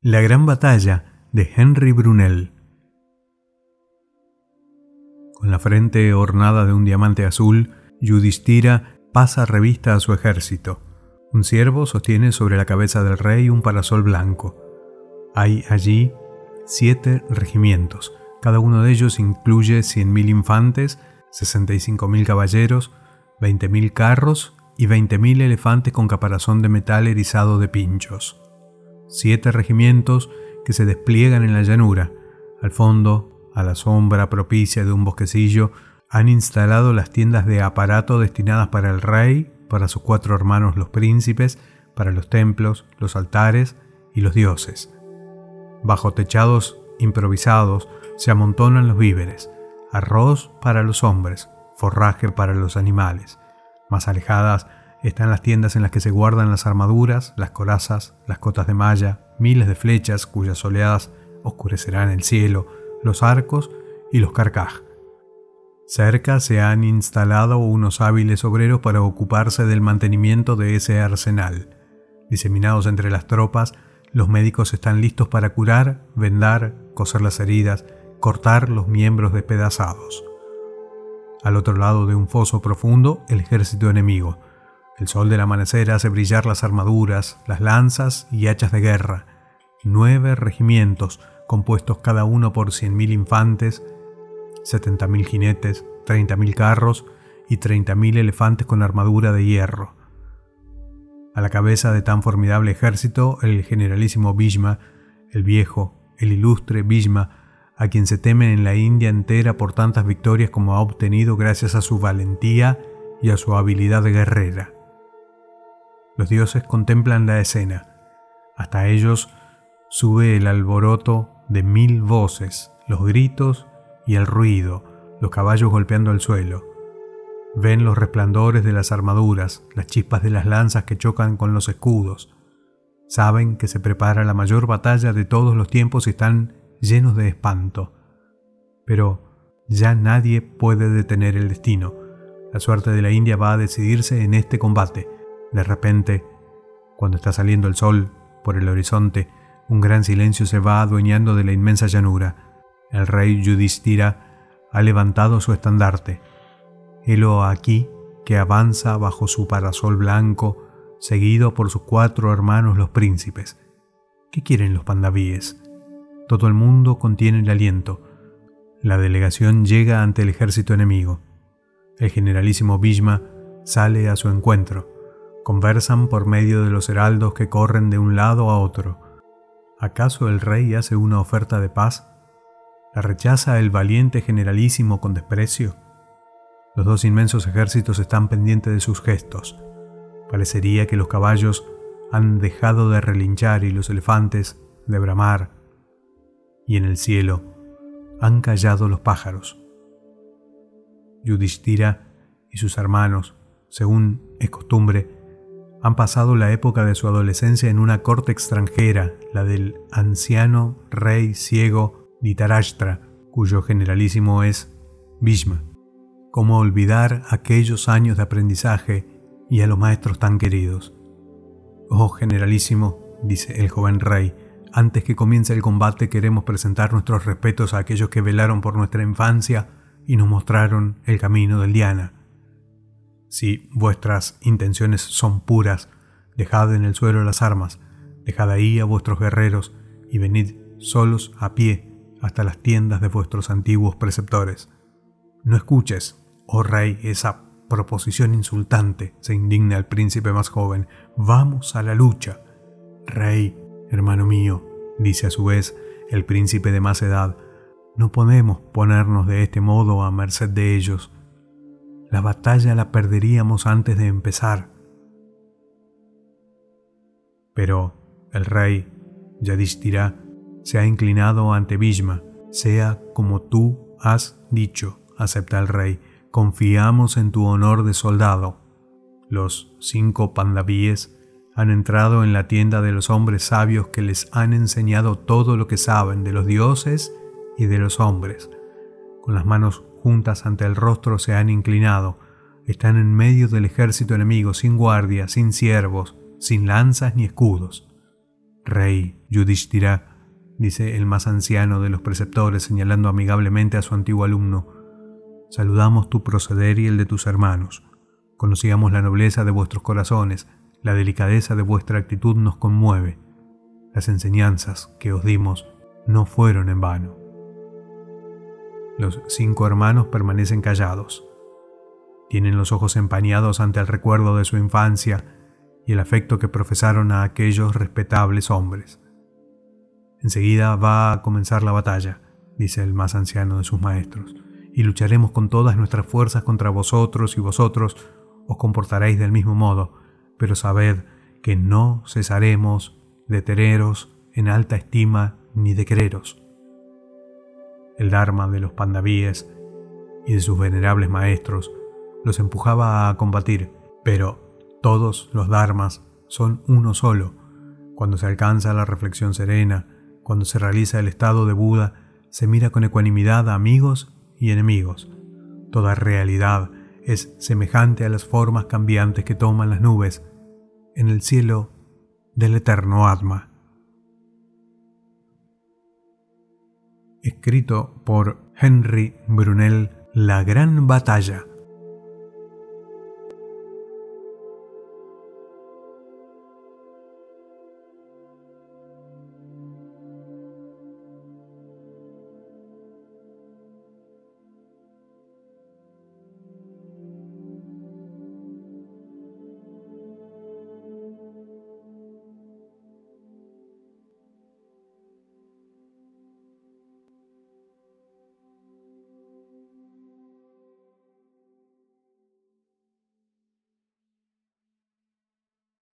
La gran batalla de Henry Brunel. Con la frente ornada de un diamante azul, Yudhishthira pasa revista a su ejército. Un ciervo sostiene sobre la cabeza del rey un parasol blanco. Hay allí siete regimientos. Cada uno de ellos incluye 100.000 infantes, 65.000 caballeros, 20.000 carros y 20.000 elefantes con caparazón de metal erizado de pinchos siete regimientos que se despliegan en la llanura. Al fondo, a la sombra propicia de un bosquecillo, han instalado las tiendas de aparato destinadas para el rey, para sus cuatro hermanos los príncipes, para los templos, los altares y los dioses. Bajo techados improvisados se amontonan los víveres, arroz para los hombres, forraje para los animales. Más alejadas están las tiendas en las que se guardan las armaduras, las corazas, las cotas de malla, miles de flechas cuyas oleadas oscurecerán el cielo, los arcos y los carcaj. Cerca se han instalado unos hábiles obreros para ocuparse del mantenimiento de ese arsenal. Diseminados entre las tropas, los médicos están listos para curar, vendar, coser las heridas, cortar los miembros despedazados. Al otro lado de un foso profundo, el ejército enemigo, el sol del amanecer hace brillar las armaduras, las lanzas y hachas de guerra. Nueve regimientos, compuestos cada uno por 100.000 infantes, 70.000 jinetes, 30.000 carros y 30.000 elefantes con armadura de hierro. A la cabeza de tan formidable ejército, el generalísimo Bhishma, el viejo, el ilustre Bhishma, a quien se teme en la India entera por tantas victorias como ha obtenido gracias a su valentía y a su habilidad guerrera. Los dioses contemplan la escena. Hasta ellos sube el alboroto de mil voces, los gritos y el ruido, los caballos golpeando el suelo. Ven los resplandores de las armaduras, las chispas de las lanzas que chocan con los escudos. Saben que se prepara la mayor batalla de todos los tiempos y están llenos de espanto. Pero ya nadie puede detener el destino. La suerte de la India va a decidirse en este combate. De repente, cuando está saliendo el sol por el horizonte, un gran silencio se va adueñando de la inmensa llanura. El rey Yudhishthira ha levantado su estandarte. Helo aquí que avanza bajo su parasol blanco, seguido por sus cuatro hermanos los príncipes. ¿Qué quieren los pandavíes? Todo el mundo contiene el aliento. La delegación llega ante el ejército enemigo. El generalísimo Bhishma sale a su encuentro conversan por medio de los heraldos que corren de un lado a otro. ¿Acaso el rey hace una oferta de paz? ¿La rechaza el valiente generalísimo con desprecio? Los dos inmensos ejércitos están pendientes de sus gestos. Parecería que los caballos han dejado de relinchar y los elefantes de bramar, y en el cielo han callado los pájaros. Yudhishthira y sus hermanos, según es costumbre, han pasado la época de su adolescencia en una corte extranjera, la del anciano rey ciego Dhritarashtra, cuyo generalísimo es Bhishma. ¿Cómo olvidar aquellos años de aprendizaje y a los maestros tan queridos? Oh generalísimo, dice el joven rey, antes que comience el combate queremos presentar nuestros respetos a aquellos que velaron por nuestra infancia y nos mostraron el camino del Diana. Si vuestras intenciones son puras, dejad en el suelo las armas, dejad ahí a vuestros guerreros y venid solos a pie hasta las tiendas de vuestros antiguos preceptores. No escuches, oh rey, esa proposición insultante, se indigna el príncipe más joven. Vamos a la lucha. Rey, hermano mío, dice a su vez el príncipe de más edad, no podemos ponernos de este modo a merced de ellos. La batalla la perderíamos antes de empezar. Pero el rey Yadishthira se ha inclinado ante Bhishma. Sea como tú has dicho, acepta el rey, confiamos en tu honor de soldado. Los cinco pandavíes han entrado en la tienda de los hombres sabios que les han enseñado todo lo que saben de los dioses y de los hombres. Con las manos juntas ante el rostro se han inclinado, están en medio del ejército enemigo, sin guardia, sin siervos, sin lanzas ni escudos. Rey Yudhishthira, dice el más anciano de los preceptores señalando amigablemente a su antiguo alumno, saludamos tu proceder y el de tus hermanos. Conocíamos la nobleza de vuestros corazones, la delicadeza de vuestra actitud nos conmueve. Las enseñanzas que os dimos no fueron en vano. Los cinco hermanos permanecen callados. Tienen los ojos empañados ante el recuerdo de su infancia y el afecto que profesaron a aquellos respetables hombres. Enseguida va a comenzar la batalla, dice el más anciano de sus maestros, y lucharemos con todas nuestras fuerzas contra vosotros y vosotros os comportaréis del mismo modo, pero sabed que no cesaremos de teneros en alta estima ni de quereros. El Dharma de los pandavíes y de sus venerables maestros los empujaba a combatir, pero todos los dharmas son uno solo. Cuando se alcanza la reflexión serena, cuando se realiza el estado de Buda, se mira con ecuanimidad a amigos y enemigos. Toda realidad es semejante a las formas cambiantes que toman las nubes en el cielo del eterno Atma. Escrito por Henry Brunel La Gran Batalla